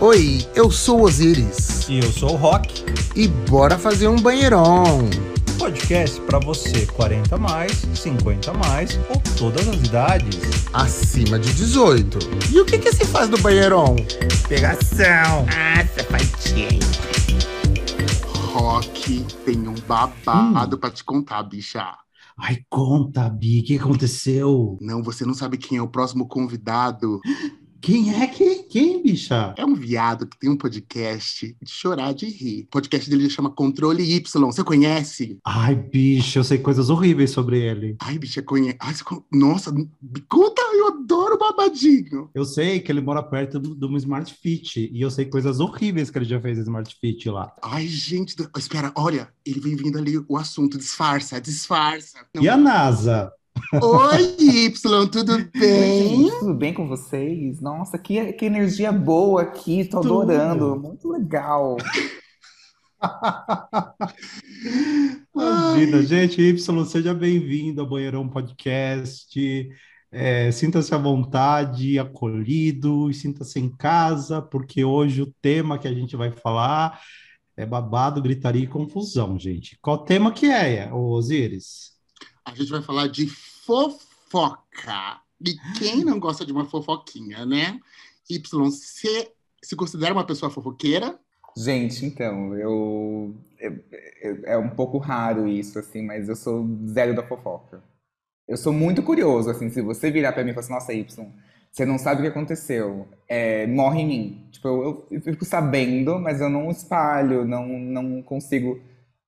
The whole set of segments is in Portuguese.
Oi, eu sou Osiris. E eu sou o Rock. E bora fazer um banheirão. Podcast para você 40 mais, 50 mais ou todas as idades. Acima de 18. E o que que se faz no banheirão? Pegação. Ah, safadinho. Rock tem um babado hum. pra te contar, bicha. Ai, conta, Bi, o que aconteceu? Não, você não sabe quem é o próximo convidado. Quem é que? Quem, bicha? É um viado que tem um podcast de chorar de rir. O podcast dele chama Controle Y. Você conhece? Ai, bicha, eu sei coisas horríveis sobre ele. Ai, bicha, conhece. Ai, Nossa, conta, eu adoro babadinho. Eu sei que ele mora perto de uma Smart Fit. E eu sei coisas horríveis que ele já fez Smart Fit lá. Ai, gente, do... espera, olha, ele vem vindo ali o assunto. Disfarça, disfarça. Não... E a NASA? Oi, Y, tudo bem? tudo bem com vocês? Nossa, que, que energia boa aqui, tô tudo. adorando, muito legal. Imagina, gente, Y, seja bem-vindo ao Banheirão Podcast. É, sinta-se à vontade, acolhido, e sinta-se em casa, porque hoje o tema que a gente vai falar é babado, gritaria e confusão, gente. Qual tema que é, Osiris? A gente vai falar de fofoca. E quem não gosta de uma fofoquinha, né? Y, você se considera uma pessoa fofoqueira? Gente, então, eu, eu, eu, É um pouco raro isso, assim, mas eu sou zero da fofoca. Eu sou muito curioso, assim, se você virar pra mim e falar assim, nossa, Y, você não sabe o que aconteceu, é, morre em mim. Tipo, eu, eu, fico sabendo, mas eu não espalho, não, não consigo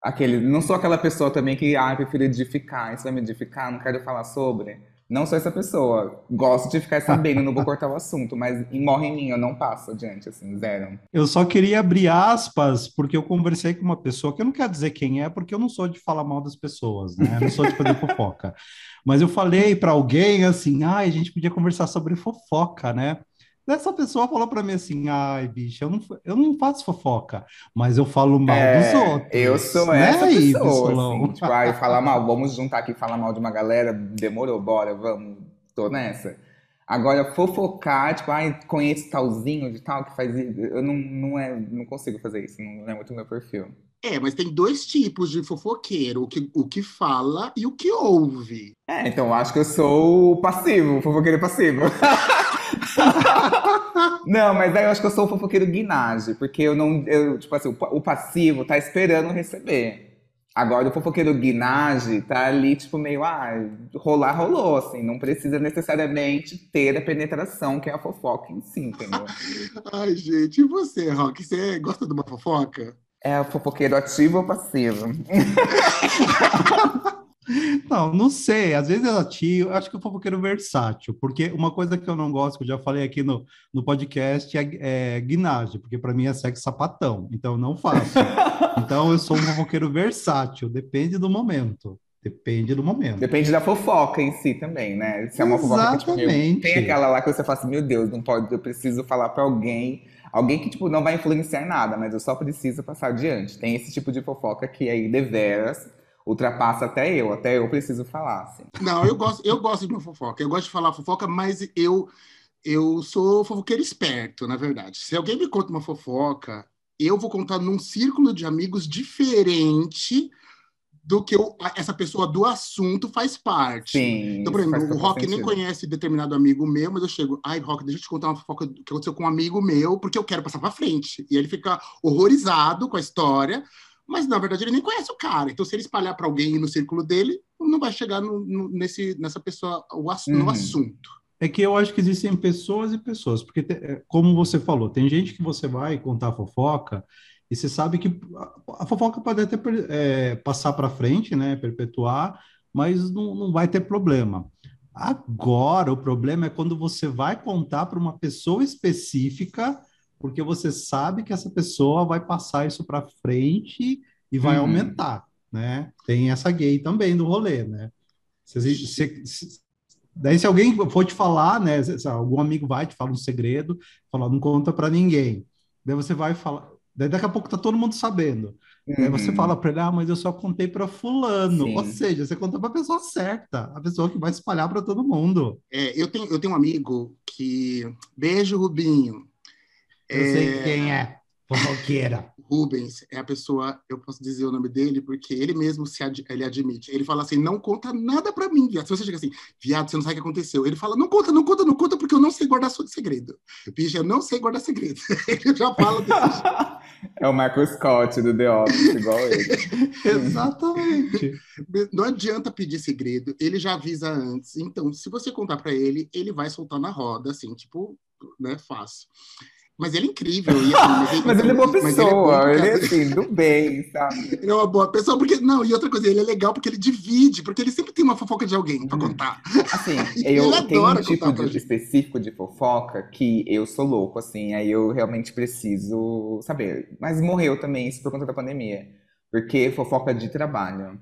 aquele, não sou aquela pessoa também que, ah, prefiro edificar, isso vai me edificar, não quero falar sobre. Não sou essa pessoa. Gosto de ficar sabendo, não vou cortar o assunto, mas morre em mim, eu não passo adiante, assim, zero. Eu só queria abrir aspas, porque eu conversei com uma pessoa, que eu não quero dizer quem é, porque eu não sou de falar mal das pessoas, né? Eu não sou de fazer fofoca. Mas eu falei para alguém assim, ah, a gente podia conversar sobre fofoca, né? Essa pessoa falou para mim assim: ai, bicho, eu não, eu não faço fofoca, mas eu falo mal é, dos outros. Eu sou né, essa pessoa. Assim, tipo, ai, falar mal, vamos juntar aqui e falar mal de uma galera, demorou, bora, vamos, tô nessa. Agora, fofocar, tipo, ai, conheço talzinho de tal que faz eu não, não, é, não consigo fazer isso, não é muito meu perfil. É, mas tem dois tipos de fofoqueiro, o que, o que fala e o que ouve. É, então eu acho que eu sou o passivo, fofoqueiro passivo. não, mas aí eu acho que eu sou o fofoqueiro guinage, porque eu não. Eu, tipo assim, o, o passivo tá esperando receber. Agora o fofoqueiro guinage tá ali, tipo, meio, ah, rolar, rolou, assim, não precisa necessariamente ter a penetração que é a fofoca em si, entendeu? Ai, gente, e você, Rock, você gosta de uma fofoca? É o fofoqueiro ativo ou passivo? Não, não sei. Às vezes é ativo. Acho que o fofoqueiro versátil, porque uma coisa que eu não gosto, que eu já falei aqui no, no podcast, é, é guinagem, porque para mim é sexo sapatão. Então eu não faço. então eu sou um fofoqueiro versátil, depende do momento. Depende do momento. Depende da fofoca em si também, né? Se é uma Exatamente. fofoca que tipo, tem aquela lá que você fala assim, meu Deus, não pode, eu preciso falar para alguém, alguém que tipo não vai influenciar nada, mas eu só preciso passar adiante. Tem esse tipo de fofoca que aí deveras ultrapassa até eu, até eu preciso falar. Assim. Não, eu gosto, eu gosto de uma fofoca. Eu gosto de falar fofoca, mas eu eu sou fofoqueiro esperto, na verdade. Se alguém me conta uma fofoca, eu vou contar num círculo de amigos diferente do que eu, essa pessoa do assunto faz parte. Sim, então, por exemplo, o Rock nem conhece determinado amigo meu, mas eu chego, ai, Rock, deixa eu te contar uma fofoca que aconteceu com um amigo meu, porque eu quero passar para frente. E ele fica horrorizado com a história, mas na verdade ele nem conhece o cara. Então, se ele espalhar para alguém no círculo dele, não vai chegar no, no, nesse, nessa pessoa o, ass, uhum. no assunto. É que eu acho que existem pessoas e pessoas, porque, é, como você falou, tem gente que você vai contar fofoca e você sabe que a fofoca pode até é, passar para frente, né, perpetuar, mas não, não vai ter problema. Agora, o problema é quando você vai contar para uma pessoa específica porque você sabe que essa pessoa vai passar isso para frente e vai uhum. aumentar, né? Tem essa gay também do rolê, né? Se, se, se, daí se alguém for te falar, né? Algum amigo vai te falar um segredo, falar não conta para ninguém. Daí você vai falar, daí daqui a pouco tá todo mundo sabendo. Daí você uhum. fala para ele, ah, mas eu só contei para fulano. Sim. Ou seja, você conta para a pessoa certa, a pessoa que vai espalhar para todo mundo. É, eu tenho eu tenho um amigo que beijo Rubinho Eu sei quem é. Fofoqueira. Rubens é a pessoa, eu posso dizer o nome dele, porque ele mesmo se ad, ele admite. Ele fala assim: não conta nada pra mim, viado. Se você chega assim, viado, você não sabe o que aconteceu. Ele fala: não conta, não conta, não conta, porque eu não sei guardar segredo. Bicho, eu não sei guardar segredo. ele já fala desse É o Michael Scott do The Office, igual ele. Exatamente. Não adianta pedir segredo, ele já avisa antes. Então, se você contar pra ele, ele vai soltar na roda, assim, tipo, né, fácil. Mas ele é incrível. E, assim, Mas ele é boa mas ele é pessoa, bom por ele é assim, do bem, sabe? Ele é uma boa pessoa, porque. Não, e outra coisa, ele é legal porque ele divide, porque ele sempre tem uma fofoca de alguém pra Uhum. contar. Assim, Ele eu tenho um tipo de, específico de fofoca que eu sou louco, assim, aí eu realmente preciso saber. Mas morreu também isso por conta da pandemia. Porque fofoca de trabalho.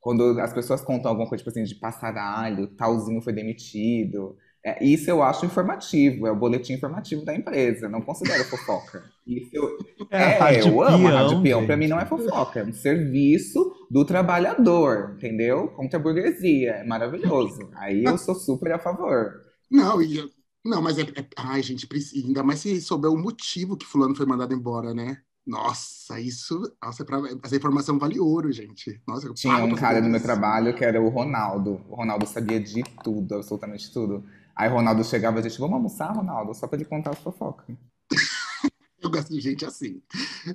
Quando as pessoas contam alguma coisa, tipo assim, de passaralho, talzinho foi demitido. É, isso eu acho informativo, é o boletim informativo da empresa, não considero fofoca. Isso eu, É, é, eu amo a Rádio Peão, Peão. Pra gente. mim não é fofoca, é um serviço do trabalhador, entendeu? Contra a burguesia. É maravilhoso. Aí eu sou super a favor. Não, e, não mas é, é- Ai, gente, precisa, ainda mais se souber o motivo que Fulano foi mandado embora, né? Nossa, isso. Nossa, é pra- essa informação vale ouro, gente. Nossa, eu Tinha um cara no meu trabalho que era o Ronaldo. O Ronaldo sabia de tudo, absolutamente tudo. Aí o Ronaldo chegava e a gente, vamos almoçar, Ronaldo? Só pra ele contar as fofocas. Eu gosto de gente assim.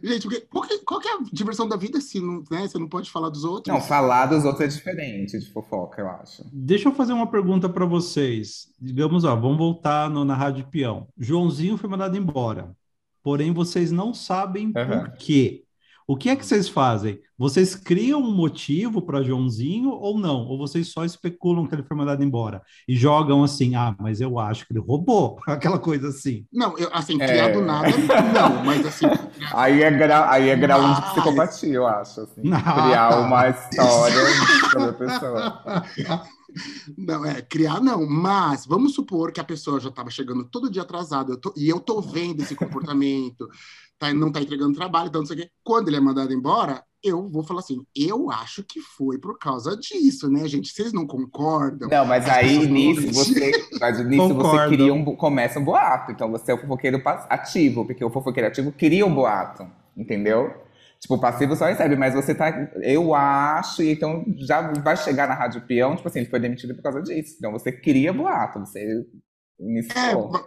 Gente, porque, qual, que, qual que é a diversão da vida se não, né, você não pode falar dos outros? Não, falar dos outros é diferente de fofoca, eu acho. Deixa eu fazer uma pergunta para vocês. Digamos, ó, vamos voltar no- na Rádio Peão. Joãozinho foi mandado embora. Porém, vocês não sabem Aham. por quê. O que é que vocês fazem? Vocês criam um motivo para Joãozinho ou não? Ou vocês só especulam que ele foi mandado embora e jogam assim, ah, mas eu acho que ele roubou, aquela coisa assim. Não, eu, assim, É. criar do nada, não, mas assim. Aí é, gra... aí é grau um de Mas- psicopatia, eu acho. assim. Criar uma história sobre a pessoa. Não, é, criar não, mas vamos supor que a pessoa já estava chegando todo dia atrasada eu tô- e eu tô vendo esse comportamento, tá, não tá entregando trabalho, então não sei o quê. Quando ele é mandado embora, eu vou falar assim, eu acho que foi por causa disso, né, gente? Vocês não concordam? Não, mas As aí nisso você, mas nisso você Concordo. cria um, começa um boato. Então você é o fofoqueiro ativo, porque o fofoqueiro ativo cria um boato, entendeu? Tipo, passivo só recebe, mas você tá, eu acho, e então já vai chegar na Rádio Peão, tipo assim, ele foi demitido por causa disso. Então você cria boato, você É, iniciou. ma-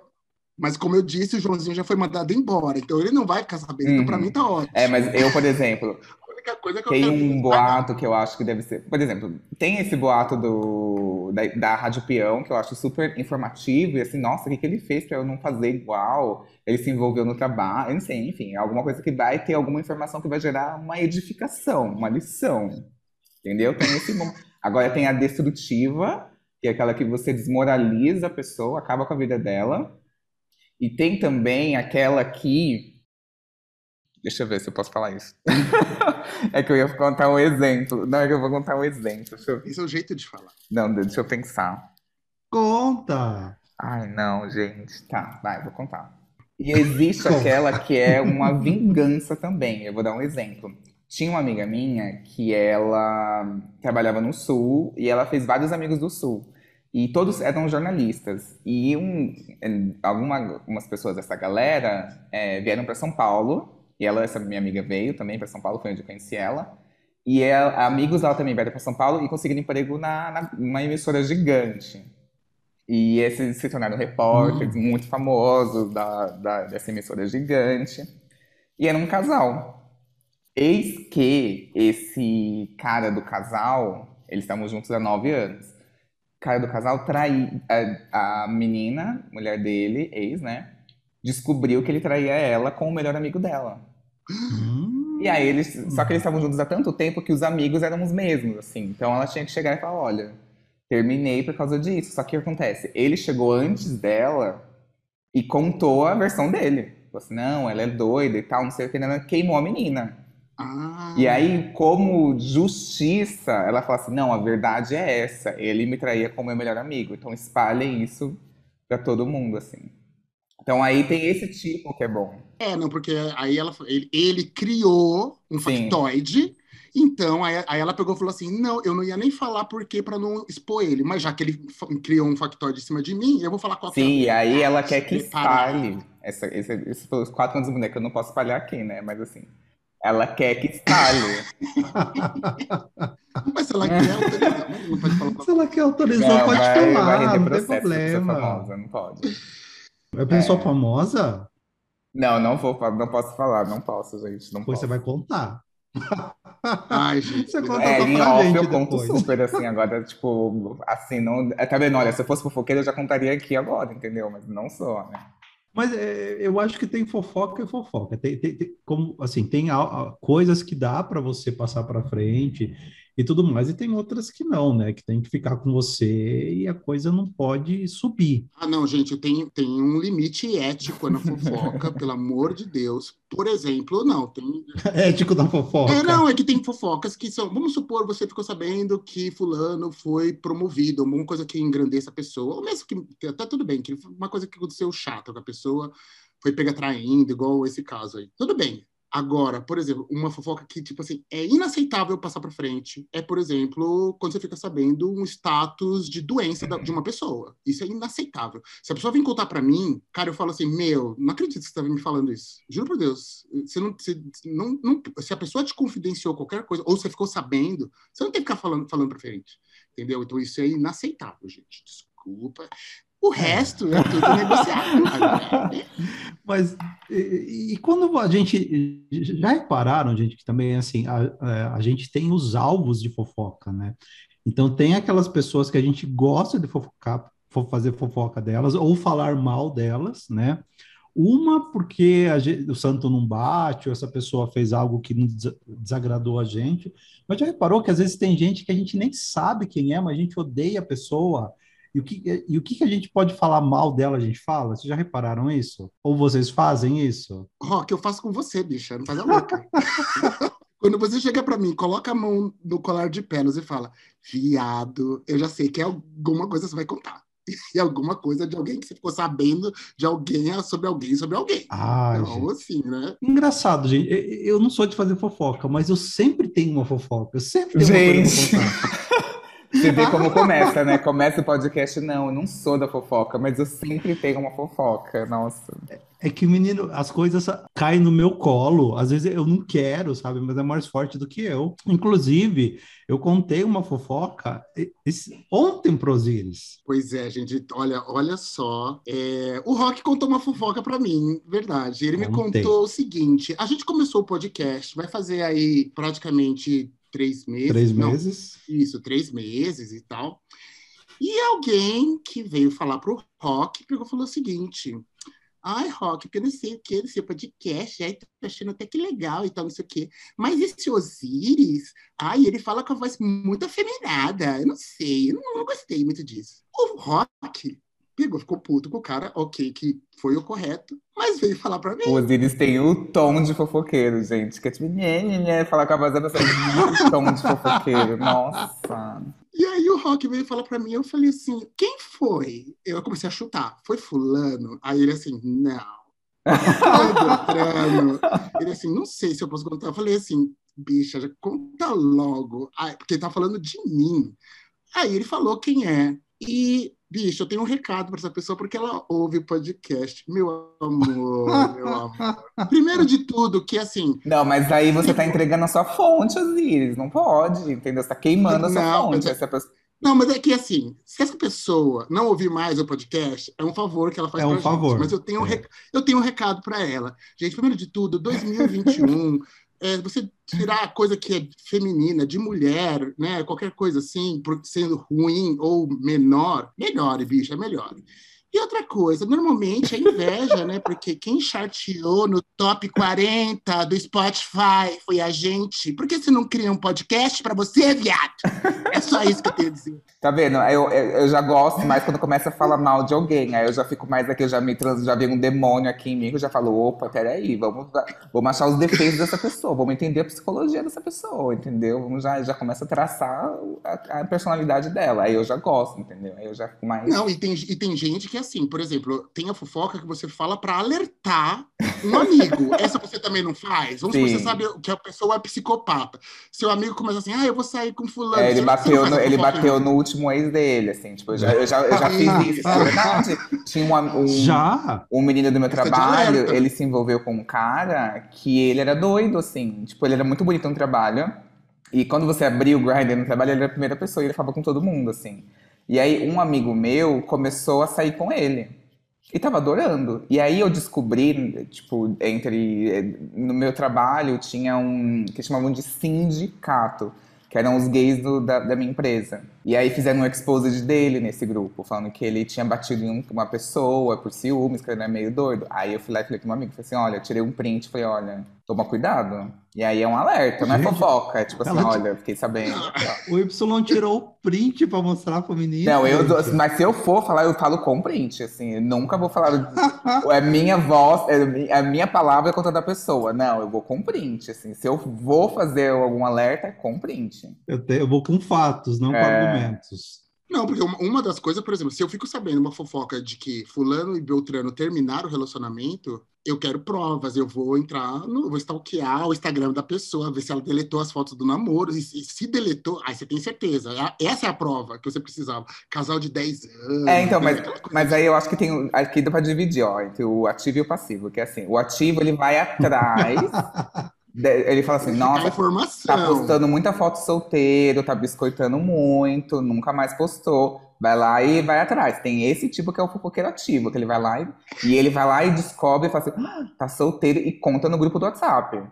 mas como eu disse, o Joãozinho já foi mandado embora, então ele não vai ficar sabendo. Então, pra Uhum. mim, tá ótimo. É, mas eu, por exemplo, coisa que eu Tem um boato que eu acho que deve ser. Por exemplo, tem esse boato do, da, da Rádio Peão, que eu acho super informativo, e assim, nossa, o que, que ele fez pra eu não fazer igual? Ele se envolveu no trabalho, eu não sei, enfim, alguma coisa que vai ter alguma informação que vai gerar uma edificação, uma lição. Entendeu? Tem esse. Agora tem a destrutiva, que é aquela que você desmoraliza a pessoa, acaba com a vida dela. E tem também aquela que. Deixa eu ver se eu posso falar isso. é que eu ia contar um exemplo. Não, é que eu vou contar um exemplo. Eu... Esse é o jeito de falar. Não, deixa eu pensar. Conta! Ai, não, gente. Tá, vai, vou contar. E existe aquela que é uma vingança também. Eu vou dar um exemplo. Tinha uma amiga minha que ela trabalhava no Sul e ela fez vários amigos do Sul. E todos eram jornalistas. E um, alguma, algumas pessoas dessa galera é, vieram para São Paulo. E ela, essa minha amiga, veio também para São Paulo, foi onde eu conheci ela. E ela- amigos dela também vieram para São Paulo e conseguiram emprego na, na, numa emissora gigante. E esses se tornaram repórteres muito famosos da, da- dessa emissora gigante. E era um casal. Eis que esse cara do casal, eles estavam juntos há nove anos. O cara do casal traiu a, a menina, mulher dele, ex, né? Descobriu que ele traía ela com o melhor amigo dela. Hum. E aí eles, só que eles estavam juntos há tanto tempo que os amigos eram os mesmos, assim. Então ela tinha que chegar e falar, olha, terminei por causa disso. Só que o que acontece? Ele chegou antes dela e contou a versão dele. Falou assim, não, ela é doida e tal, não sei o que, né? queimou a menina. Ah, E aí, como justiça, ela fala assim, não, a verdade é essa. Ele me traía como meu melhor amigo. Então espalhem isso pra todo mundo, assim. Então aí tem esse tipo que é bom. É, não, porque aí ela, ele, ele criou um Sim. factoide Então, aí, aí ela pegou e falou assim: não, eu não ia nem falar por quê pra não expor ele, mas já que ele criou um factóide em cima de mim, eu vou falar qual é. Sim, e aí ela quer que espalhe. Essa, esse, esses foram os quatro anos do boneco, eu não posso espalhar aqui, né? Mas assim, ela quer que espalhe. Mas se ela quer autorizar, não pode falar Se ela quer autorizar, Não, pode vai, vai falar, não tem processo, é problema. famosa, não pode. É pessoa É. famosa? Não, não vou, não posso falar, não posso, gente, não Depois posso. você vai contar. Ai, gente. Você conta É, em pra off gente eu conto depois. super, assim, agora, tipo, assim, não... Tá vendo? Olha, se eu fosse fofoqueira, eu já contaria aqui agora, entendeu? Mas não sou, né? Mas é, eu acho que tem fofoca e fofoca. Tem, tem- tem- como, assim, tem a- a- coisas que dá para você passar para frente e tudo mais, e tem outras que não, né? Que tem que ficar com você e a coisa não pode subir. Ah, não, gente, tenho, tem um limite ético na fofoca, pelo amor de Deus. Por exemplo, não, tem. Ético da fofoca. É, não, é que tem fofocas que são. Vamos supor, você ficou sabendo que Fulano foi promovido, alguma coisa que engrandeça a pessoa, ou mesmo que. Tá tudo bem, que uma coisa que aconteceu chata com a pessoa foi pega traindo, igual esse caso aí. Tudo bem. Agora, por exemplo, uma fofoca que, tipo assim, é inaceitável passar para frente é, por exemplo, quando você fica sabendo um status de doença da- de uma pessoa. Isso é inaceitável. Se a pessoa vem contar para mim, cara, eu falo assim, meu, não acredito que você tá me falando isso. Juro por Deus. Você não, você não, não- se a pessoa te confidenciou qualquer coisa, ou você ficou sabendo, você não tem que ficar falando, falando para frente. Entendeu? Então isso é inaceitável, gente. Desculpa. O resto é tudo negociável. Mas e, e quando a gente já repararam, gente, que também assim a, a, a gente tem os alvos de fofoca, né? Então tem aquelas pessoas que a gente gosta de fofocar, fo- fazer fofoca delas ou falar mal delas, né? Uma porque gente- o santo não bate, ou essa pessoa fez algo que desagradou a gente. Mas já reparou que às vezes tem gente que a gente nem sabe quem é, mas a gente odeia a pessoa. E o que, e o que que a gente pode falar mal dela, a gente fala? Vocês já repararam isso? Ou vocês fazem isso? Rock, eu faço com você, bicha, não faz a louca. Quando você chega pra mim, coloca a mão no colar de pérolas e fala, viado, eu já sei que é alguma coisa que você vai contar. E alguma coisa de alguém que você ficou sabendo de alguém sobre alguém sobre alguém. Ai, Então, gente. assim, né? Engraçado, gente. Eu não sou de fazer fofoca, mas eu sempre tenho uma fofoca. Eu sempre tenho uma coisa Gente. pra contar. Você vê como começa, né? Começa o podcast, não, eu não sou da fofoca, mas eu sempre tenho uma fofoca, nossa. É que, menino, as coisas caem no meu colo. Às vezes eu não quero, sabe? Mas é mais forte do que eu. Inclusive, eu contei uma fofoca esse- ontem pro Osiris. Pois é, gente, olha, olha só. é, o Rock contou uma fofoca pra mim, verdade. Ele me contou o seguinte: a gente começou o podcast, vai fazer aí praticamente três meses. Três não, meses. Isso, três meses e tal. E alguém que veio falar pro Rock pegou falou o seguinte: Ai, Rock, porque eu não sei o que do seu podcast, aí tô achando até que legal e tal, não sei o quê. Mas esse Osiris, ai, ele fala com a voz muito afeminada. Eu não sei, eu não, não gostei muito disso. O Rock pegou, ficou puto com o cara, ok, que foi o correto, mas veio falar pra mim. O Osiris tem o tom de fofoqueiro, gente. Que é tipo, nhê, nhê, falar com a voz da pessoa. O tom de fofoqueiro, nossa. E aí o Rock veio falar pra mim, eu falei assim, quem foi? Eu comecei a chutar, foi fulano? Aí ele assim, não. Ele assim, não sei se eu posso contar. Eu falei assim, bicha, já conta logo. Porque ele tá falando de mim. Aí ele falou quem é. E, bicho, eu tenho um recado para essa pessoa, porque ela ouve o podcast. Meu amor, meu amor. Primeiro de tudo, que assim, Não, mas aí você tá entregando a sua fonte, Osiris. Não pode, entendeu? Você tá queimando a sua Não, fonte. mas é- Essa pessoa... Não, mas é que assim, se essa pessoa não ouvir mais o podcast, é um favor que ela faz É um favor. gente. Mas eu tenho, um É. rec- eu tenho um recado para ela. Gente, primeiro de tudo, 2021, é, você tirar a coisa que é feminina, de mulher, né? Qualquer coisa assim, sendo ruim ou menor, melhore, bicho, é melhor. E outra coisa, normalmente é inveja, né? Porque quem charteou no top 40 do Spotify foi a gente. Por que você não cria um podcast para você, viado? É só isso que eu tenho a dizer. Tá vendo? Eu, eu, eu já gosto mais quando começa a falar mal de alguém. Aí eu já fico mais aqui, eu já me trans, já vem um demônio aqui em mim, que eu já falo, opa, peraí, vamos, vamos achar os defeitos dessa pessoa, vamos entender a psicologia dessa pessoa, entendeu? Vamos já, já começa a traçar a, a personalidade dela. Aí eu já gosto, entendeu? Aí eu já fico mais. Não, e tem, e tem gente que é assim, por exemplo, tem a fofoca que você fala para alertar Um amigo, essa você também não faz? Vamos supor, você sabe que a pessoa é psicopata. Seu amigo começa assim, ah, eu vou sair com fulano. É, ele bateu, no, ele bateu no último ex dele, assim, tipo, eu já, eu já, eu já fiz isso, é verdade. Tinha um, um, Já? um menino do meu de trabalho, ele se envolveu com um cara que ele era doido, assim, tipo, ele era muito bonito no trabalho, e quando você abria o Grindr no trabalho, ele era a primeira pessoa, e ele falava com todo mundo, assim. E aí, um amigo meu começou a sair com ele. E tava adorando. E aí eu descobri, tipo, entre. eh, No meu trabalho tinha um. que chamavam de sindicato, que eram os gays do- da, da minha empresa. E aí fizeram um exposed dele nesse grupo, falando que ele tinha batido em um- uma pessoa por ciúmes, que ele era meio doido. Aí eu fui lá e falei com um amigo, falei assim, olha, eu tirei um print, falei, olha, toma cuidado. E aí é um alerta, não é Gente, fofoca. É tipo assim, ela olha, fiquei sabendo. O Y tirou o print pra mostrar pro menino. Não, eu, mas se eu for falar, eu falo com print, assim, eu nunca vou falar, é minha voz, é mi- é a minha palavra contra a da pessoa, não, eu vou com print, assim, se eu vou fazer algum alerta, é com print. Eu, te- eu vou com fatos, não com Argumentos. Não, porque uma, uma das coisas, por exemplo, se eu fico sabendo uma fofoca de que fulano e Beltrano terminaram o relacionamento, eu quero provas, eu vou entrar, no, vou stalkear o Instagram da pessoa, ver se ela deletou as fotos do namoro, e, se- se deletou, aí você tem certeza, é essa é a prova que você precisava. Casal de 10 anos. É, então, mas, mas aí eu acho que tem, aqui dá pra dividir, ó, entre o ativo e o passivo, que é assim, o ativo, ele vai atrás, ele fala assim, a nossa. Tá postando muita foto solteiro, tá biscoitando muito, nunca mais postou. Vai lá e vai atrás. Tem esse tipo que é o fofoqueiro ativo, que ele vai lá e, e ele vai lá e descobre e fala assim, "Ah, tá solteiro e conta no grupo do WhatsApp.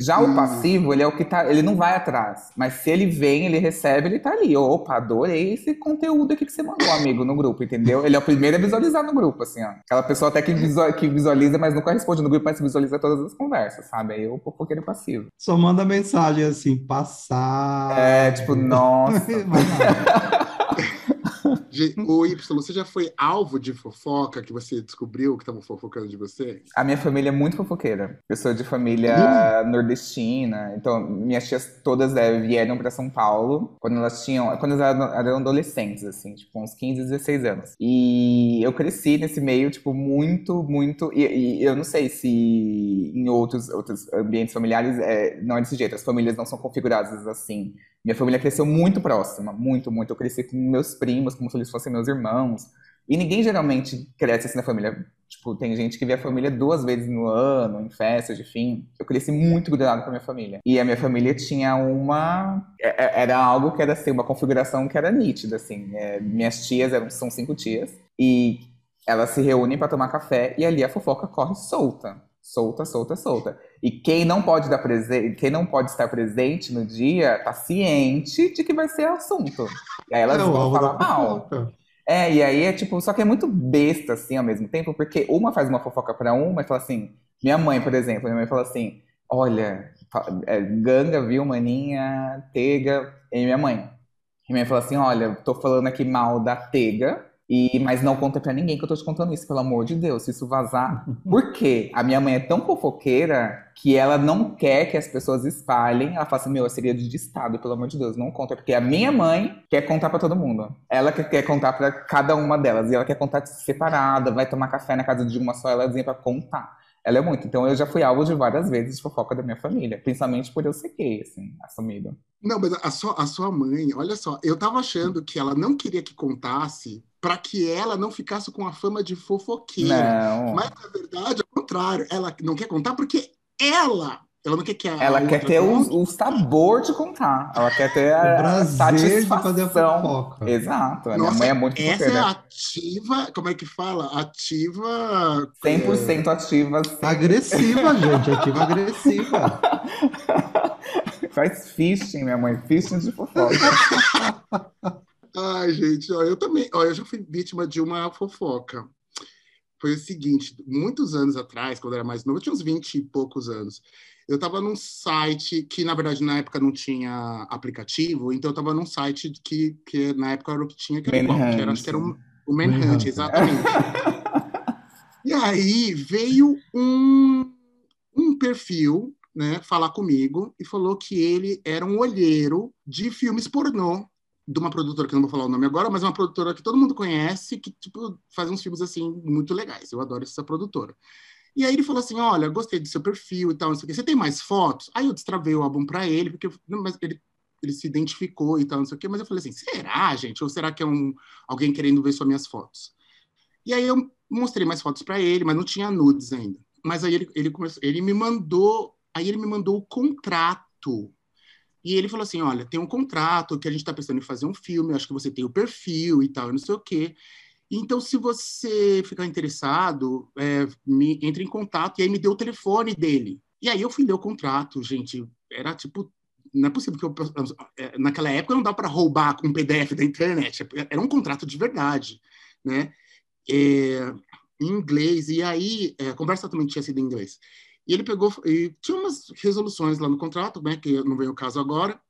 Já o Hum. passivo, ele é o que tá, ele não vai atrás. Mas se ele vem, ele recebe, ele tá ali. Opa, adorei esse conteúdo aqui que você mandou, amigo, no grupo, entendeu? Ele é o primeiro a visualizar no grupo, assim, ó. Aquela pessoa até que, visual- que visualiza, mas nunca responde no grupo, mas visualiza todas as conversas, sabe? Aí é o fofoqueiro passivo. Só manda mensagem assim, passar. É, tipo, nossa. Ge- O Y, você já foi alvo de fofoca que você descobriu que estavam fofocando de você? A minha família é muito fofoqueira. Eu sou de família nordestina, então minhas tias todas é, vieram para São Paulo quando elas tinham, quando elas eram, eram adolescentes, assim, tipo uns 15, 16 anos. E eu cresci nesse meio, tipo, muito, muito. E, e eu não sei se em outros, outros ambientes familiares é, não é desse jeito, as famílias não são configuradas assim. Minha família cresceu muito próxima, muito, muito. Eu cresci com meus primos, como se eles fossem meus irmãos. E ninguém geralmente cresce assim na família. Tipo, tem gente que vê a família duas vezes no ano, em festas de fim. Eu cresci muito grudado com a minha família. E a minha família tinha uma. é- é- Era algo que era assim, uma configuração que era nítida, assim. É, minhas tias eram, são cinco tias. E elas se reúnem para tomar café e ali a fofoca corre solta. Solta, solta, solta. E quem não pode dar presente, quem não pode estar presente no dia, tá ciente de que vai ser assunto. E aí elas É vão falar mal. É, e aí é tipo, só que é muito besta assim ao mesmo tempo, porque uma faz uma fofoca pra uma e fala assim, minha mãe, por exemplo, minha mãe fala assim, olha, é, ganga, viu, maninha, tega, e minha mãe. E minha mãe fala assim, olha, tô falando aqui mal da tega, e, mas não conta pra ninguém que eu tô te contando isso, pelo amor de Deus, se isso vazar. Por quê? A minha mãe é tão fofoqueira que ela não quer que as pessoas espalhem. Ela fala assim, meu, é segredo de Estado, pelo amor de Deus, não conta. Porque a minha mãe quer contar pra todo mundo. Ela que quer contar pra cada uma delas. E ela quer contar separada, vai tomar café na casa de uma só, ela pra contar. Ela é muito. Então eu já fui alvo de várias vezes de fofoca da minha família. Principalmente por eu ser gay, assim, assumido. Não, mas a sua, a sua mãe, olha só, eu tava achando que ela não queria que contasse para que ela não ficasse com a fama de fofoqueira. Não. Mas, na verdade, ao contrário, ela não quer contar porque ela, ela não quer que a Ela outra quer ter o, o sabor de contar. Ela quer ter O a prazer de fazer a fofoca. Exato. A minha Nossa, mãe é muito essa é fofoqueira. ativa, como é que fala? Ativa. 100% ativa. sim. Agressiva, gente. Ativa agressiva. Faz fishing, minha mãe. Fishing de fofoca. Ai, gente, ó, eu também, ó, eu já fui vítima de uma fofoca. Foi o seguinte, muitos anos atrás, quando eu era mais novo, eu tinha uns 20 e poucos anos. Eu estava num site que, na verdade, na época não tinha aplicativo, então eu estava num site que, que na época era o que tinha, que era, qual? Que era acho que era um, o Manhunt, Manhunt. exatamente. E aí veio um, um perfil, né, falar comigo e falou que ele era um olheiro de filmes pornô de uma produtora que não vou falar o nome agora, mas é uma produtora que todo mundo conhece, que tipo faz uns filmes assim muito legais. Eu adoro essa produtora. E aí ele falou assim: olha, gostei do seu perfil e tal, não sei o quê. Você tem mais fotos? Aí eu destravei o álbum para ele, porque mas ele, ele se identificou e tal, não sei o quê. Mas eu falei assim: será, gente? Ou será que é um, alguém querendo ver só minhas fotos? E aí eu mostrei mais fotos para ele, mas não tinha nudes ainda. Mas aí ele, ele começou, ele me mandou, aí ele me mandou o contrato. E ele falou assim: olha, tem um contrato que a gente está pensando em fazer um filme, acho que você tem o perfil e tal, não sei o quê. Então, se você ficar interessado, é, me, entre em contato. E aí me deu o telefone dele. E aí eu fui ler o contrato, gente. Era tipo. Não é possível que eu. É, naquela época não dá para roubar um PDF da internet. Era um contrato de verdade, né? É, em inglês. E aí, é, a conversa também tinha sido em inglês. E ele pegou. E tinha umas resoluções lá no contrato, né? Que não vem o caso agora.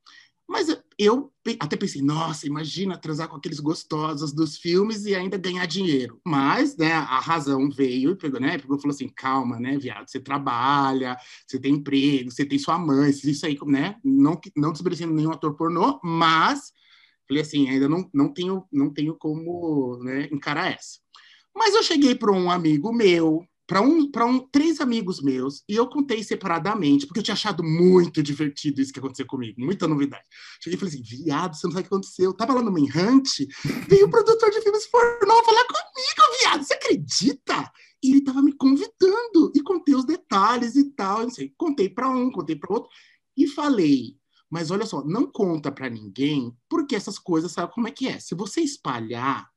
Mas eu até pensei, nossa, imagina transar com aqueles gostosos dos filmes e ainda ganhar dinheiro. Mas, né, a razão veio e pegou, né, pegou falou assim, calma, né, viado, você trabalha, você tem emprego, você tem sua mãe, isso aí, né, não, não desmerecendo nenhum ator pornô, mas, falei assim, ainda não, não, tenho, não tenho como, né, encarar essa. Mas eu cheguei para um amigo meu, para um, para um, três amigos meus, e eu contei separadamente, porque eu tinha achado muito divertido isso que aconteceu comigo, muita novidade. Cheguei e falei assim, viado, você não sabe o que aconteceu. Eu tava lá no Manhunt, veio o produtor de filmes pornô falar comigo, viado, você acredita? E ele tava me convidando, e contei os detalhes e tal, não sei, contei para um, contei para outro, e falei, mas olha só, não conta para ninguém, porque essas coisas, sabe como é que é? Se você espalhar,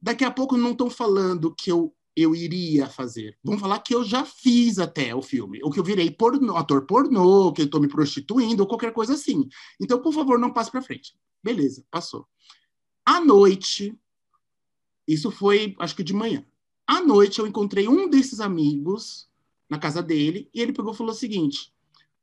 daqui a pouco não estão falando que eu eu iria fazer. Vamos falar que eu já fiz até o filme, ou que eu virei pornô, ator pornô, que eu estou me prostituindo, ou qualquer coisa assim. Então, por favor, não passe para frente. Beleza, passou. À noite, isso foi, acho que de manhã. À noite, eu encontrei um desses amigos na casa dele, e ele pegou e falou o seguinte: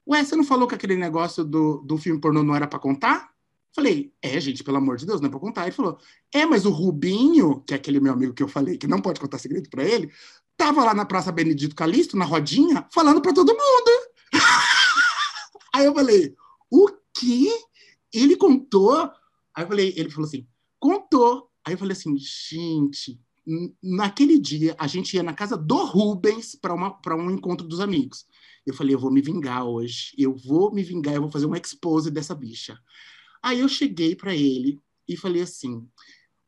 Ué, você não falou que aquele negócio do, do filme pornô não era para contar? Falei, é, gente, pelo amor de Deus, não é pra contar. Ele falou, é, mas o Rubinho, que é aquele meu amigo que eu falei que não pode contar segredo para ele, tava lá na Praça Benedito Calixto, na rodinha, falando para todo mundo. Aí eu falei, o quê? Ele contou? Aí eu falei, ele falou assim, contou. Aí eu falei assim, gente, naquele dia a gente ia na casa do Rubens para um encontro dos amigos. Eu falei, eu vou me vingar hoje, eu vou me vingar, eu vou fazer uma expose dessa bicha. Aí eu cheguei para ele e falei assim: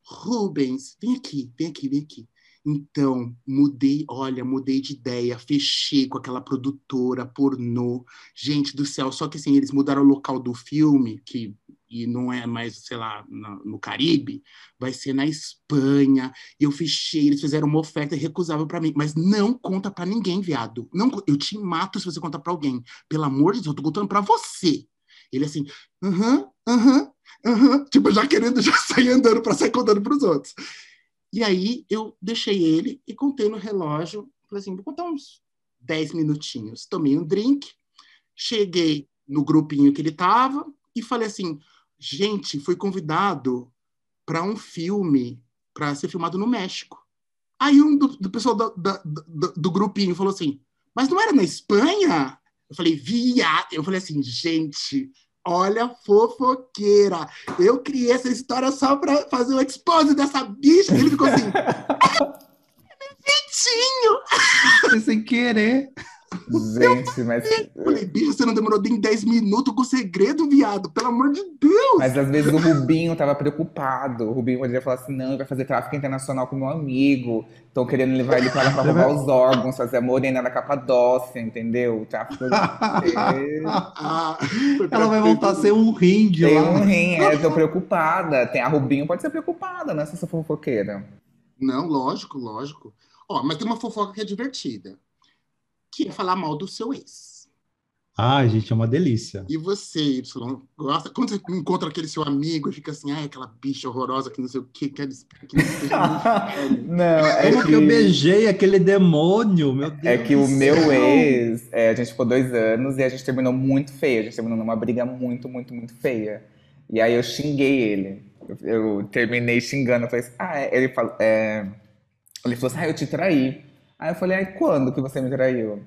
Rubens, vem aqui, vem aqui, vem aqui. Então, mudei, olha, mudei de ideia, fechei com aquela produtora pornô. Gente do céu, só que assim, eles mudaram o local do filme, que e não é mais, sei lá, no, no Caribe, vai ser na Espanha. Eu fechei, eles fizeram uma oferta irrecusável para mim, mas não conta para ninguém, viado. Não, eu te mato se você contar para alguém. Pelo amor de Deus, eu tô contando para você. Ele assim, aham, aham, aham, tipo, já querendo já sair andando para sair contando para os outros. E aí eu deixei ele e contei no relógio, falei assim, vou contar uns 10 minutinhos. Tomei um drink, cheguei no grupinho que ele tava e falei assim, gente, fui convidado para um filme para ser filmado no México. Aí um do, do pessoal do, do, do, grupinho falou assim, mas não era na Espanha? Eu falei, viado. Eu falei assim, gente, olha fofoqueira. Eu criei essa história só para fazer o expose dessa bicha. Ele ficou assim, Vitinho! Sem querer. Gente, mas. Eu falei, bicho, você não demorou nem 10 minutos com o segredo, viado, pelo amor de Deus! Mas às vezes o Rubinho tava preocupado. O Rubinho poderia falar assim: não, vai fazer tráfico internacional com meu amigo. Estão querendo levar ele para lá pra roubar os órgãos, fazer a morena da Capadócia, entendeu? O tráfico. Ela vai voltar a ser um rim de Tem lá. um rim, é, tô preocupada. Tem a Rubinho, pode ser preocupada, né? Se essa fofoqueira. Não, lógico, lógico. Ó, mas tem uma fofoca que é divertida que é falar mal do seu ex. Ah, gente, é uma delícia. E você, Y, gosta? Quando você encontra aquele seu amigo e fica assim, ai, aquela bicha horrorosa que não sei o que, quer que Não, é Como que... que... eu beijei aquele demônio, meu Deus. É que o meu ex, é, a gente ficou dois anos e a gente terminou muito feio. A gente terminou numa briga muito, muito, muito feia. E aí eu xinguei ele. Eu, eu terminei xingando. Eu falei assim, ah, é. ele falou, é... ele falou assim, ah, eu te traí. Aí eu falei, ai, quando que você me traiu?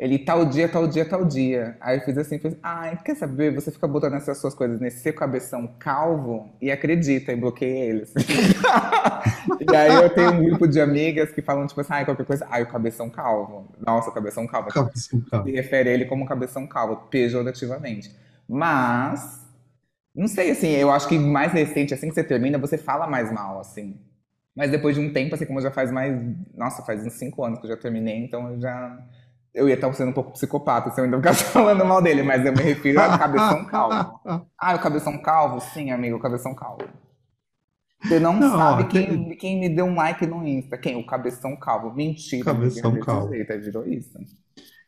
Ele, tal dia, tal dia, tal dia. Aí eu fiz assim, fiz, ai, quer saber? Você fica botando essas suas coisas nesse seu cabeção calvo e acredita, e bloqueei eles. e aí eu tenho um grupo de amigas que falam, tipo assim, ai, qualquer coisa, ai, o cabeção calvo. Nossa, o cabeção calvo. Cabeção calvo. Se refere ele como cabeção calvo, pejorativamente. Mas, não sei, assim, eu acho que mais recente, assim que você termina, você fala mais mal, assim. Mas depois de um tempo, assim, como já faz mais. Nossa, faz uns cinco anos que eu já terminei, então eu já eu ia estar sendo um pouco psicopata se eu ainda ficasse falando mal dele, mas eu me refiro ao cabeção calvo. Ah, o cabeção calvo? Sim, amigo, o cabeção calvo. Você não, não sabe ó, quem, tem... quem me deu um like no Insta. Quem? O cabeção calvo. Mentira. Cabeção calvo. Jeito, virou isso.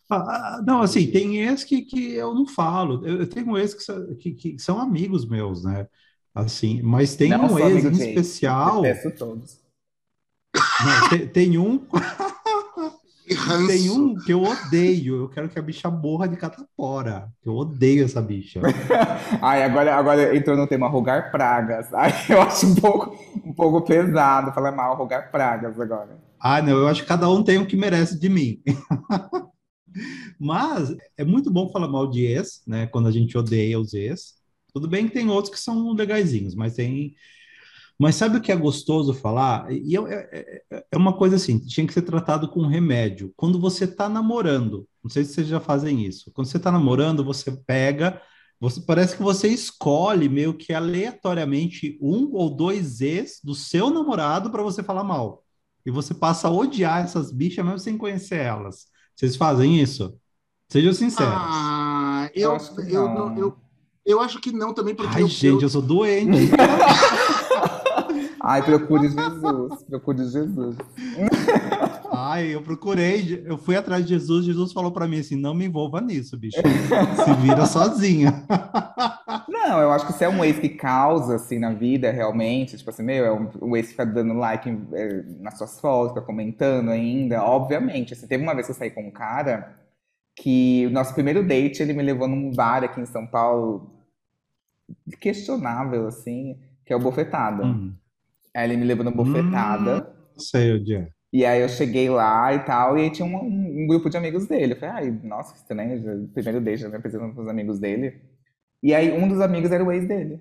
Ah, ah, não, assim, tem ex que, que eu não falo. Eu, eu tenho ex que, que, que, são amigos meus, né? Assim, mas tem não um ex em especial. Eu todos. Não, tem, tem um. Tem um que eu odeio. Eu quero que a bicha morra de catapora. Eu odeio essa bicha. Ai, agora, agora entrou no tema rogar pragas. Ai, eu acho um pouco, um pouco pesado falar mal rogar pragas agora. Ah, não, eu acho que cada um tem o que merece de mim. Mas é muito bom falar mal de ex, né? Quando a gente odeia os ex. Tudo bem que tem outros que são legaisinhos, mas tem mas sabe o que é gostoso falar? E é, é, é, uma coisa assim, tinha que ser tratado com remédio. Quando você está namorando, não sei se vocês já fazem isso. Quando você está namorando, você pega, você parece que você escolhe meio que aleatoriamente um ou dois ex do seu namorado para você falar mal. E você passa a odiar essas bichas mesmo sem conhecer elas. Vocês fazem isso? Sejam sinceros. Ah, eu, eu, eu, eu, eu, acho que não também, porque. Ai, eu, gente, eu sou doente. Ai, procure Jesus, procure Jesus. Ai, eu procurei, eu fui atrás de Jesus, Jesus falou para mim assim, não me envolva nisso, bicho. Se vira sozinha. Não, eu acho que se é um ex que causa, assim, na vida, realmente, tipo assim, meu, é um, ex que fica dando like é, nas suas fotos, fica comentando ainda, obviamente. Assim, teve uma vez que eu saí com um cara que o nosso primeiro date, ele me levou num bar aqui em São Paulo, questionável, assim, que é o Bofetada. Uhum. Aí ele me levou na bofetada. Hum, sei o dia. E aí eu cheguei lá e tal, e aí tinha um, um, grupo de amigos dele. Eu falei, ai, nossa, que estranho, primeiro date, já me apresentando com os amigos dele. E aí um dos amigos era o ex dele.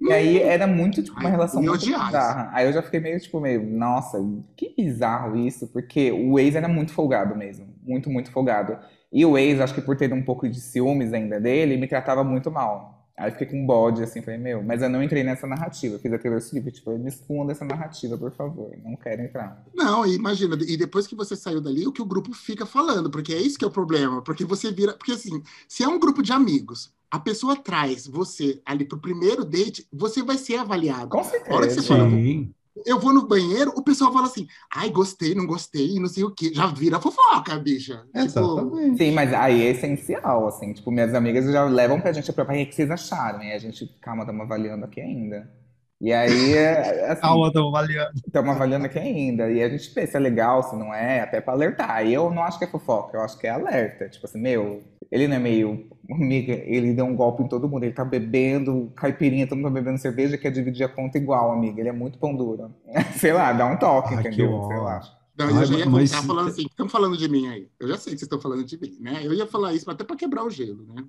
E aí era muito, tipo, uma relação muito bizarra. Aí eu já fiquei meio, tipo, meio, nossa, que bizarro isso, porque o ex era muito folgado mesmo. Muito, muito folgado. E o ex, acho que por ter um pouco de ciúmes ainda dele, me tratava muito mal. Aí fiquei com bode, assim, falei, meu, mas eu não entrei nessa narrativa, fiz a Taylor Swift, tipo, me esconda essa narrativa, por favor, não quero entrar. Não, imagina, e depois que você saiu dali, o que o grupo fica falando, porque é isso que é o problema, porque você vira, porque assim, se é um grupo de amigos, a pessoa traz você ali pro primeiro date, você vai ser avaliado. Com certeza. A hora que você fala, eu vou no banheiro, o pessoal fala assim, ai, gostei, não gostei, não sei o quê. Já vira fofoca, bicha. Tipo, Exatamente. Tipo... Sim, mas aí é essencial, assim. Tipo, minhas amigas já levam pra gente a própria, o que vocês acharam? E a gente, calma, estamos avaliando aqui ainda. E aí, é, assim, calma, estamos avaliando. Estamos avaliando aqui ainda. E a gente vê se é legal, se não é, até pra alertar. E eu não acho que é fofoca, eu acho que é alerta. Tipo assim, meu, ele não é meio. Amiga, ele deu um golpe em todo mundo. Ele tá bebendo caipirinha, todo mundo tá bebendo cerveja, quer dividir a conta igual, amiga. Ele é muito pão duro. Sei lá, dá um toque, ah, entendeu? Sei lá. Não, eu já ia mas... falando assim, estão falando de mim aí. Eu já sei que vocês estão falando de mim, né? Eu ia falar isso até para quebrar o gelo, né?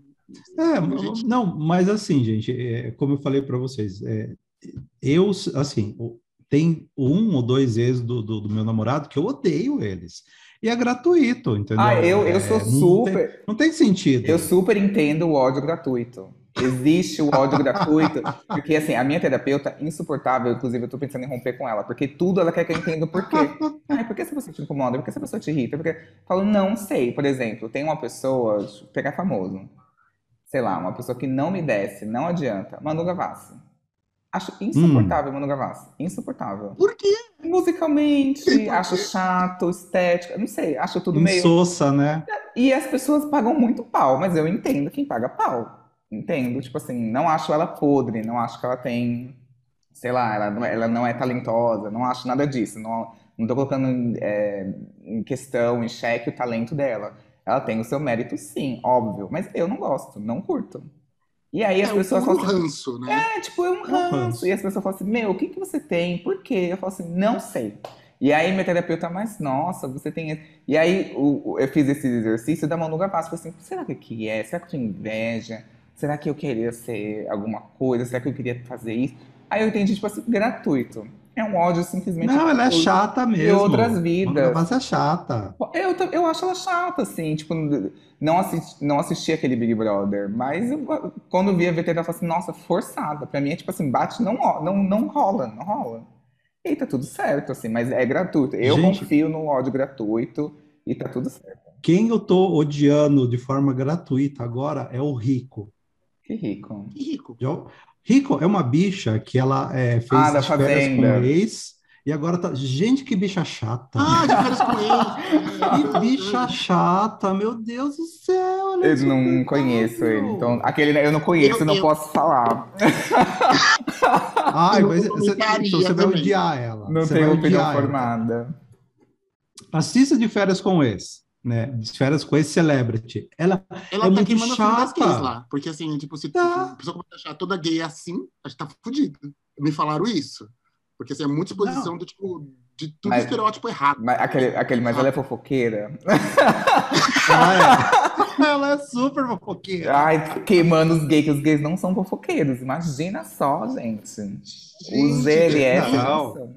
É, gente... não, mas assim, gente, é, como eu falei para vocês, é, eu, assim, tem um ou dois ex do, do, do meu namorado que eu odeio eles e é gratuito, entendeu? Ah, eu, eu sou é, super. Não tem, não tem, sentido. Eu super entendo o ódio gratuito. Existe o ódio gratuito, porque assim, a minha terapeuta, insuportável, inclusive eu tô pensando em romper com ela, porque tudo ela quer que eu entenda o porquê. Ai, por que essa pessoa te incomoda? Por que essa pessoa te irrita? Porque eu falo, não sei. Por exemplo, tem uma pessoa, pegar famoso, sei lá, uma pessoa que não me desce, não adianta, Manu Gavassi. Acho insuportável hum. Manu Gavassi. Insuportável. Por quê? Musicalmente, acho chato, estética, não sei, acho tudo meio. Insossa, né? E as pessoas pagam muito pau, mas eu entendo quem paga pau. Entendo, tipo assim, não acho ela podre, não acho que ela tem, sei lá, ela não é, ela não é talentosa, não acho nada disso. Não, não tô colocando é, em questão, em xeque o talento dela. Ela tem o seu mérito, sim, óbvio, mas eu não gosto, não curto. E aí as é, pessoas falam assim, ranço, né? É, tipo, é um ranço. E as pessoas falam assim, meu, o que, que você tem? Por quê? Eu falo assim, não sei. E aí minha terapeuta, mas nossa, você tem. esse-" E aí o- o- eu fiz esse exercício da mão no passo. Falei assim, será que que é? Será que eu tenho inveja? Será que eu queria ser alguma coisa? Será que eu queria fazer isso? Aí eu entendi, tipo assim, gratuito. É um ódio simplesmente. Não, ela é chata mesmo. outras vidas. Mas é chata. Eu, eu acho ela chata, assim, tipo, não assisti, não assisti aquele Big Brother, mas eu- quando vi a VT, ela falou assim, nossa, forçada. Pra mim é tipo assim, bate, não, não, não rola, não rola. E tá tudo certo, assim, mas é gratuito. Eu Gente. confio no ódio gratuito e tá tudo certo. Quem eu tô odiando de forma gratuita agora é o Rico. Que rico. Que rico. Rico é uma bicha que ela é, fez Ah, de férias com o ex e agora tá. Gente, que bicha chata. Ah, de férias com ele. Que bicha chata, meu Deus do céu. é Eu não insuportável. conheço ele, então aquele eu não conheço, Eu- não eu- posso falar. Ai, mas você, então você vai odiar ela. Não Você tenho opinião odiar ela. formada. Assista de férias com ex, né? Com ex Celebrity. Ela Ela É tá muito queimando chata. gays lá. Porque assim, tipo, se Tá. a pessoa começa a achar toda gay assim, a gente tá fudido. Me falaram isso. Porque assim, é muita exposição Não. do tipo, de tudo Mas- estereótipo errado. Mas, aquele, aquele, mas ela é fofoqueira. Ela é, ela é super fofoqueira. Ai, queimando os gays, que os gays não são fofoqueiros. Imagina só, gente. Os Gente, GLS não. são.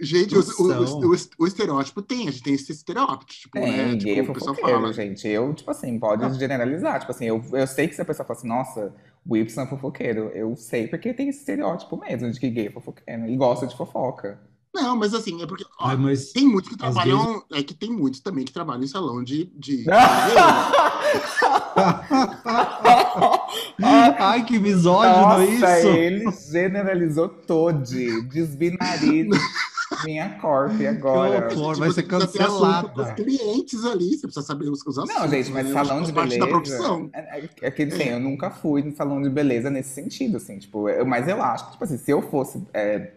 Gente, o, o, o, o estereótipo tem, a gente tem esse estereótipo, tipo, Tem, né? gay é Tipo, o pessoal fala. gente. Eu, tipo assim, pode generalizar. Tipo assim, eu, eu sei que se a pessoa fala assim, nossa, o Y é fofoqueiro. Eu sei porque tem esse estereótipo mesmo de que gay é fofoqueiro e gosta de fofoca. Não, mas assim, é porque ó, Ai, mas tem muitos que trabalham, é que tem muitos também que trabalham em salão de. de... Ai, que misógino Nossa, isso. ele generalizou todo. Desbinarido minha corp agora. Que horror. Vai ser cancelada. clientes ali, você precisa saber os, os assuntos. Não, gente, mas né? salão de parte beleza. da profissão. É, é, é que assim, eu nunca fui em salão de beleza nesse sentido, assim, tipo, eu- mas eu acho que, tipo assim, se eu fosse, é,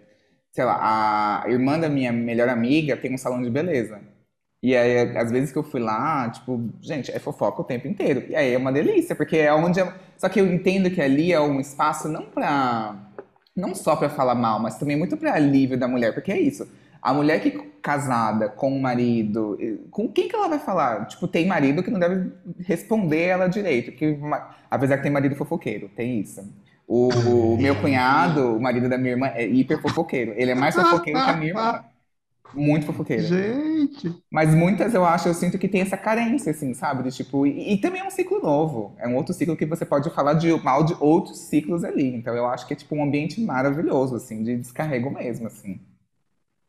sei lá, a irmã da minha melhor amiga tem um salão de beleza. E aí, às vezes que eu fui lá, tipo, gente, é fofoca o tempo inteiro. E aí é uma delícia, porque é onde. eu- Só que eu entendo que ali é um espaço não pra. Não só pra falar mal, mas também muito pra alívio da mulher, porque é isso. A mulher que casada com um marido, com quem que ela vai falar? Tipo, tem marido que não deve responder ela direito, ma- apesar que tem marido fofoqueiro, tem isso. O, o meu cunhado, o marido da minha irmã, é hiper fofoqueiro. Ele é mais fofoqueiro que a minha irmã. Muito fofoqueiro. Gente, Mas muitas eu acho, eu sinto que tem essa carência, assim, sabe? De tipo, e, e também é um ciclo novo. É um outro ciclo que você pode falar de mal de outros ciclos ali. Então eu acho que é tipo um ambiente maravilhoso, assim, de descarrego mesmo, assim.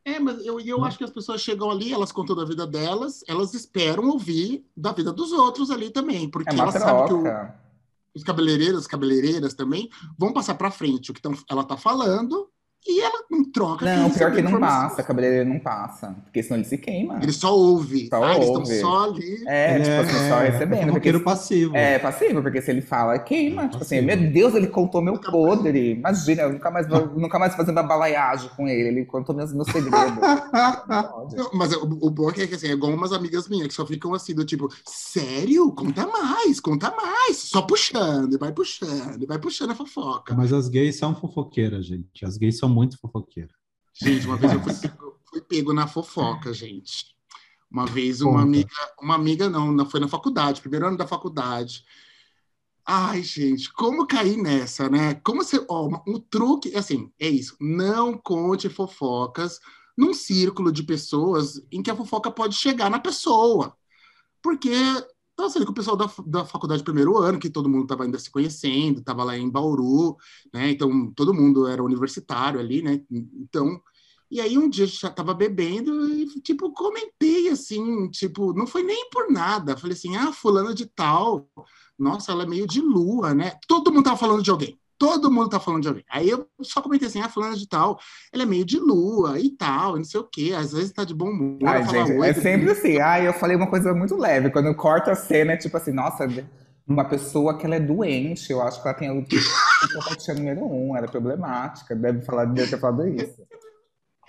É, mas eu, eu acho que as pessoas chegam ali, elas contam da vida delas, elas esperam ouvir da vida dos outros ali também, porque É elas sabem que o- os cabeleireiros, as cabeleireiras também vão passar para frente o que tão, ela tá falando e ela não troca. Não, pior que não passa, a cabeleireira não passa. Porque senão ele se queima. Ele só ouve. Só ah, eles estão ouve. só ali. É, ele tipo é, assim, só é, recebendo. porque fofoqueiro passivo. É passivo, porque se ele fala, queima. Tipo assim, meu Deus, ele contou meu podre. Imagina, eu nunca mais vou, nunca mais fazendo a balaiagem com ele. Ele contou meus, meus segredos. Não, mas o, o bom é que assim, é igual umas amigas minhas que só ficam assim, do tipo, sério? Conta mais, conta mais. Só puxando, e vai puxando, e vai puxando a fofoca. Mas as gays são fofoqueiras, gente. As gays são muito fofoqueiras. Gente, uma vez eu fui pego, fui pego na fofoca, gente. Uma vez uma Conta. amiga, uma amiga não, não, foi na faculdade, primeiro ano da faculdade. Ai, gente, como cair nessa, né? Como você, ó, um truque, assim, é isso, não conte fofocas num círculo de pessoas em que a fofoca pode chegar na pessoa. Porque Então, assim, com o pessoal da, da faculdade de primeiro ano, que todo mundo estava ainda se conhecendo, estava lá em Bauru, né? Então, todo mundo era universitário ali, né? Então, e aí um dia gente já estava bebendo e, tipo, comentei assim, tipo, não foi nem por nada. Falei assim, ah, fulana de tal, nossa, ela é meio de lua, né? Todo mundo tava falando de alguém. Todo mundo tá falando de alguém. Aí eu só comentei assim, ah, fulana de tal, ela é meio de lua e tal, não sei o quê. Às vezes tá de bom humor. Ai, gente, é sempre assim. Ai, eu falei uma coisa muito leve. Quando eu corto a cena, é tipo assim, nossa, uma pessoa que ela é doente. Eu acho que ela tem algo que empatia número um, ela é problemática. Deve, falar, deve ter falado isso.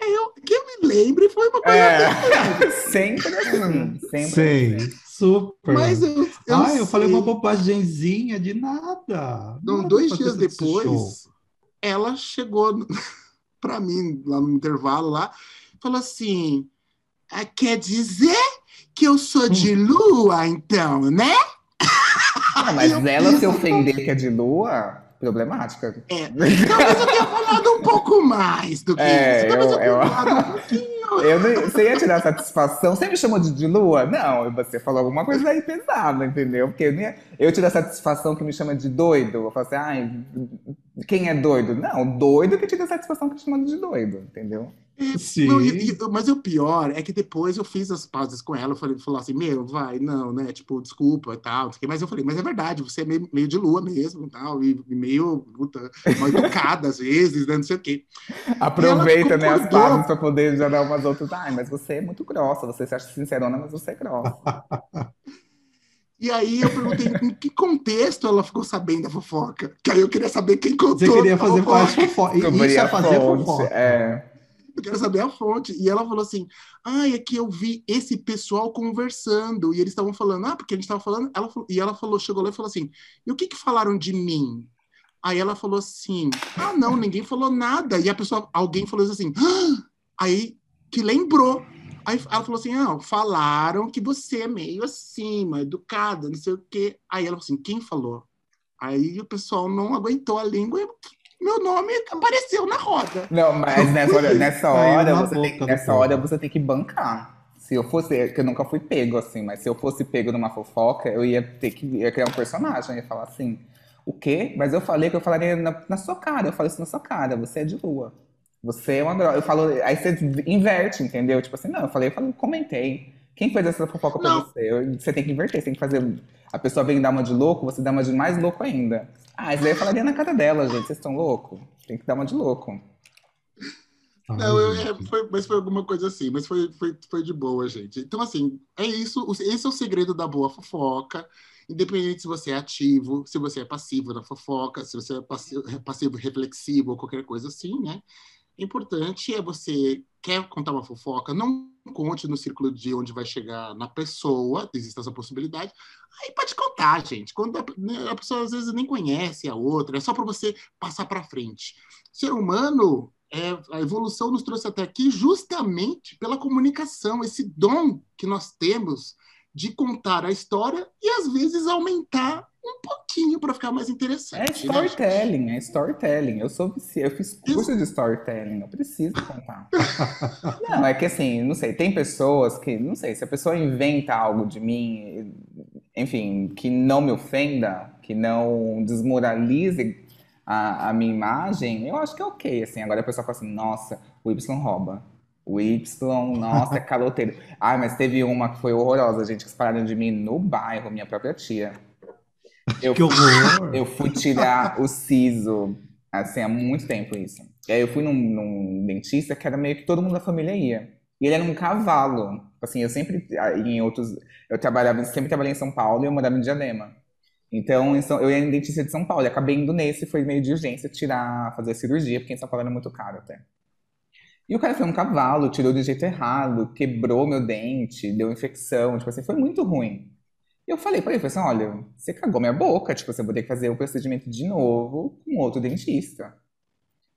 Eu, que eu me lembre foi uma coisa É, sempre assim. Sempre Sei, assim. Super. Mas eu, eu ah, eu falei uma bobagenzinha de nada. Então, Nada dois dias depois, ela chegou para mim lá no intervalo lá falou assim: "Ah, quer dizer que eu sou de lua, então, né? Ah, mas ela se ofender que é de lua, problemática. É, talvez eu tenha falado um pouco mais do que É, isso. Talvez eu, eu- tenha eu- falado um pouquinho. Eu não, você ia tirar satisfação? Você me chamou de, de lua? Não, você falou alguma coisa aí pesada, entendeu? Porque eu, ia, eu tiro a satisfação que me chama de doido. Eu falo assim, ai, quem é doido? Não, doido que tira a satisfação que chama de doido, entendeu? Sim. Não, e- e- mas o pior é que depois eu fiz as pausas com ela, eu falei, falou assim, meu, vai, não, né, tipo, desculpa e tal, mas eu falei, mas é verdade, você é meio, meio de lua mesmo e tal, e, meio, puta, mal educada às vezes, né, não sei o quê. Aproveita, né, as fases pra poder já dar umas outras. Ai, mas você é muito grossa, você se acha sincerona, mas você é grossa. E aí eu perguntei em que contexto ela ficou sabendo da fofoca, que aí eu queria saber quem contou Você queria fazer fofoca. Isso é fazer fonte, fofoca. É. Eu quero saber a fonte. E ela falou assim: ah, é que eu vi esse pessoal conversando. E eles estavam falando, ah, porque a gente estava falando. Ela, e ela falou, chegou lá e falou assim: e o que, que falaram de mim? Aí ela falou assim: ah, não, ninguém falou nada. E a pessoa, alguém falou assim: ah! aí que lembrou. Aí ela falou assim: ah, falaram que você é meio mal educada, não sei o quê. Aí ela falou assim: quem falou? Aí o pessoal não aguentou a língua e meu nome apareceu na roda. Não, mas nessa hora, nessa hora, você tem, boca do nessa hora você tem que bancar. Se eu fosse, que eu nunca fui pego assim, mas se eu fosse pego numa fofoca, eu ia ter que ia criar um personagem, eu ia falar assim, o quê? Mas eu falei que eu falaria na, na sua cara, eu falei isso na sua cara, você é de lua. Você é uma droga. Eu falo, aí você inverte, entendeu? Tipo assim, não, eu falei, eu falei, comentei. Quem fez essa fofoca pra Não. você? Você tem que inverter, você tem que fazer. A pessoa vem dar uma de louco, você dá uma de mais louco ainda. Ah, isso daí eu falaria na cara dela, gente. Vocês estão loucos? Tem que dar uma de louco. Ai, Não, eu- é, foi- mas foi alguma coisa assim, mas foi, foi, foi de boa, gente. Então, assim, é isso. Esse é o segredo da boa fofoca. Independente se você é ativo, se você é passivo na fofoca, se você é passivo, passivo reflexivo ou qualquer coisa assim, né? Importante é você quer contar uma fofoca, não conte no círculo de onde vai chegar na pessoa, existe essa possibilidade. Aí pode contar, gente. Quando a, né, a pessoa às vezes nem conhece a outra, é só para você passar para frente. Ser humano, é, a evolução nos trouxe até aqui justamente pela comunicação, esse dom que nós temos de contar a história e às vezes aumentar um pouquinho para ficar mais É interessante. né, storytelling, é storytelling. Eu sou vici- eu fiz curso de storytelling, eu preciso contar. Não, é que assim, não sei, tem pessoas que, não sei, se a pessoa inventa algo de mim, enfim, que não me ofenda, que não desmoralize a, a minha imagem, eu acho que é ok, assim. Agora a pessoa fala assim, nossa, o Y rouba. O Y, nossa, é caloteiro. Ah, mas teve uma que foi horrorosa, gente, que separaram de mim no bairro, minha própria tia. Eu Que horror. eu fui tirar o siso, assim, há muito tempo isso. E aí eu fui num, num dentista que era meio que todo mundo da família ia. E ele era um cavalo. Assim, eu sempre, ah, em outros, eu trabalhava, sempre trabalhei em São Paulo e eu morava em Diadema. Então, São- eu ia em dentista de São Paulo e acabei indo nesse, foi meio de urgência tirar, fazer cirurgia, porque em São Paulo era muito caro até. E o cara foi um cavalo, tirou do jeito errado, quebrou meu dente, deu infecção, tipo assim, foi muito ruim. E eu falei pra ele, falei assim, olha, você cagou minha boca, tipo, você vai ter que fazer o procedimento de novo com outro dentista.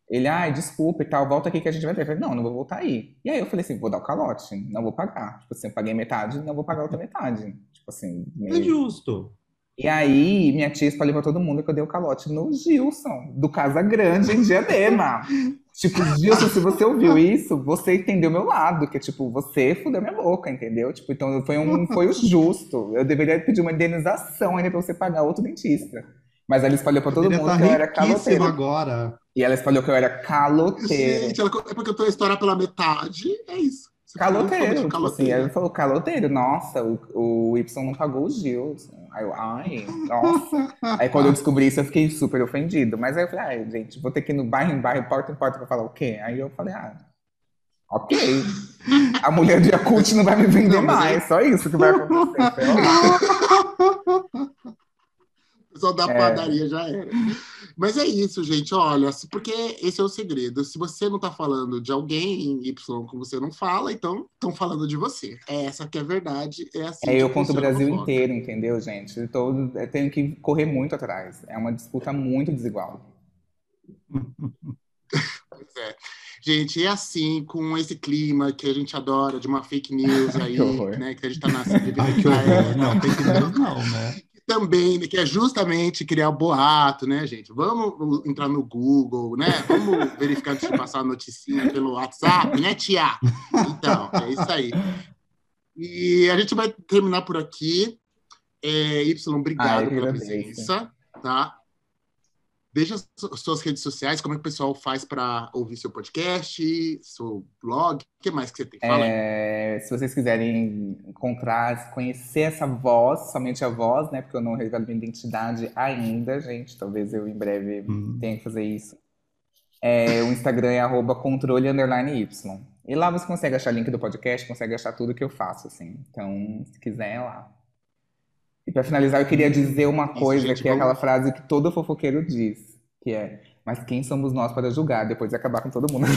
Ele, ai, desculpa e tal, volta aqui que a gente vai ver. Eu falei, não, não vou voltar aí. E aí eu falei assim, vou dar o calote, não vou pagar. Tipo assim, eu paguei metade, não vou pagar outra metade. Tipo assim, É meio... justo. E aí, minha tia espalhou pra todo mundo que eu dei o calote no Gilson, do Casa Grande, em Diadema. tipo, Gilson, se você ouviu isso, você entendeu meu lado, que tipo, você fudeu minha boca, entendeu? Tipo, então foi, um, foi o justo. Eu deveria pedir uma indenização ainda pra você pagar outro dentista. Mas ela espalhou pra todo mundo estar que eu era caloteiro. agora. E ela espalhou que eu era caloteiro. Gente, ela, é porque eu tô a história pela metade, é isso. Você Caloteiro, falou tipo assim, ela falou caloteiro, nossa, o, o Y não pagou o Gilson. Aí eu, ai, nossa. Aí quando eu descobri isso, eu fiquei super ofendido. Mas aí eu falei, ai, gente, vou ter que ir no bairro em bairro, porta em porta pra falar o quê? Aí eu falei, ah, ok. A mulher de Yakult não vai me vender mais, só isso que vai acontecer. Eu falei, "Ó, O pessoal da É. padaria já era. Mas é isso, gente. Olha, porque esse é o segredo. Se você não tá falando de alguém em Y que você não fala, então estão falando de você. É essa que é a verdade. É assim que eu conto o Brasil inteiro, entendeu, gente? Eu, tô, eu tenho que correr muito atrás. É uma disputa muito desigual. Pois é. Gente, é assim, com esse clima que a gente adora, de uma fake news aí, horror. né? Que a gente tá na Ai, que horror. Não, fake news não, né? também, que é justamente criar boato, né, gente? Vamos entrar no Google, né? Vamos verificar antes de passar a noticinha pelo WhatsApp, né, tia? Então, é isso aí. E a gente vai terminar por aqui. É, y, obrigado Ah, eu que pela presença, tá? Deixa as su- suas redes sociais, como é que o pessoal faz para ouvir seu podcast, seu blog, o que mais que você tem? Fala. É, se vocês quiserem encontrar, conhecer essa voz, somente a voz, né? Porque eu não revelo minha identidade ainda, gente. Talvez eu em breve Hum. tenha que fazer isso. É, o Instagram é arroba controle underline Y. E lá você consegue achar link do podcast, consegue achar tudo que eu faço, assim. Então, se quiser, é lá. E para finalizar, eu queria dizer uma Isso, coisa, gente, que é aquela frase que todo fofoqueiro diz, que é mas quem somos nós para julgar depois de acabar com todo mundo?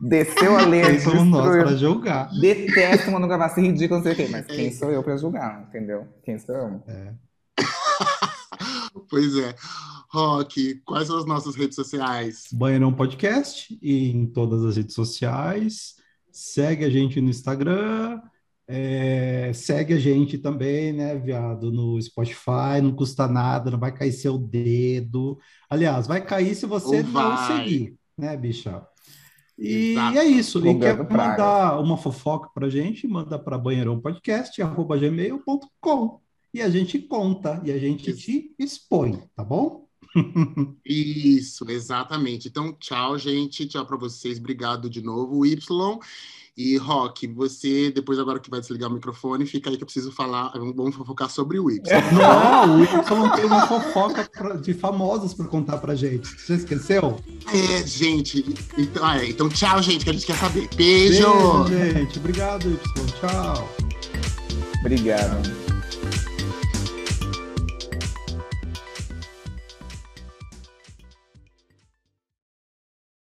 Desceu a lenha, Quem somos nós para julgar? Detesto quando gravasse ridículo, não sei o quê. Mas quem sou eu pra julgar, entendeu? Quem sou eu? Pois é. Rock, quais são as nossas redes sociais? Banheirão Podcast e em todas as redes sociais. Segue a gente no Instagram. É, segue a gente também, né, viado, no Spotify. Não custa nada, não vai cair seu dedo. Aliás, vai cair se você não seguir, né, bicha? E Exato. é isso. E quer praga. mandar uma fofoca pra gente, manda para banheirãopodcast.gmail.com e a gente conta e a gente Isso. te expõe, tá bom? Isso, exatamente. Então, tchau, gente. Tchau para vocês. Obrigado de novo, Y. E Rock, você, depois agora que vai desligar o microfone, fica aí que eu preciso falar. Vamos fofocar sobre o Y. Não, o Y tem uma fofoca de famosos para contar pra gente. Você esqueceu? É, gente. Então, ah, é, então, tchau, gente, que a gente quer saber. Beijo! Beijo, gente. Obrigado, Y. Tchau. Obrigado.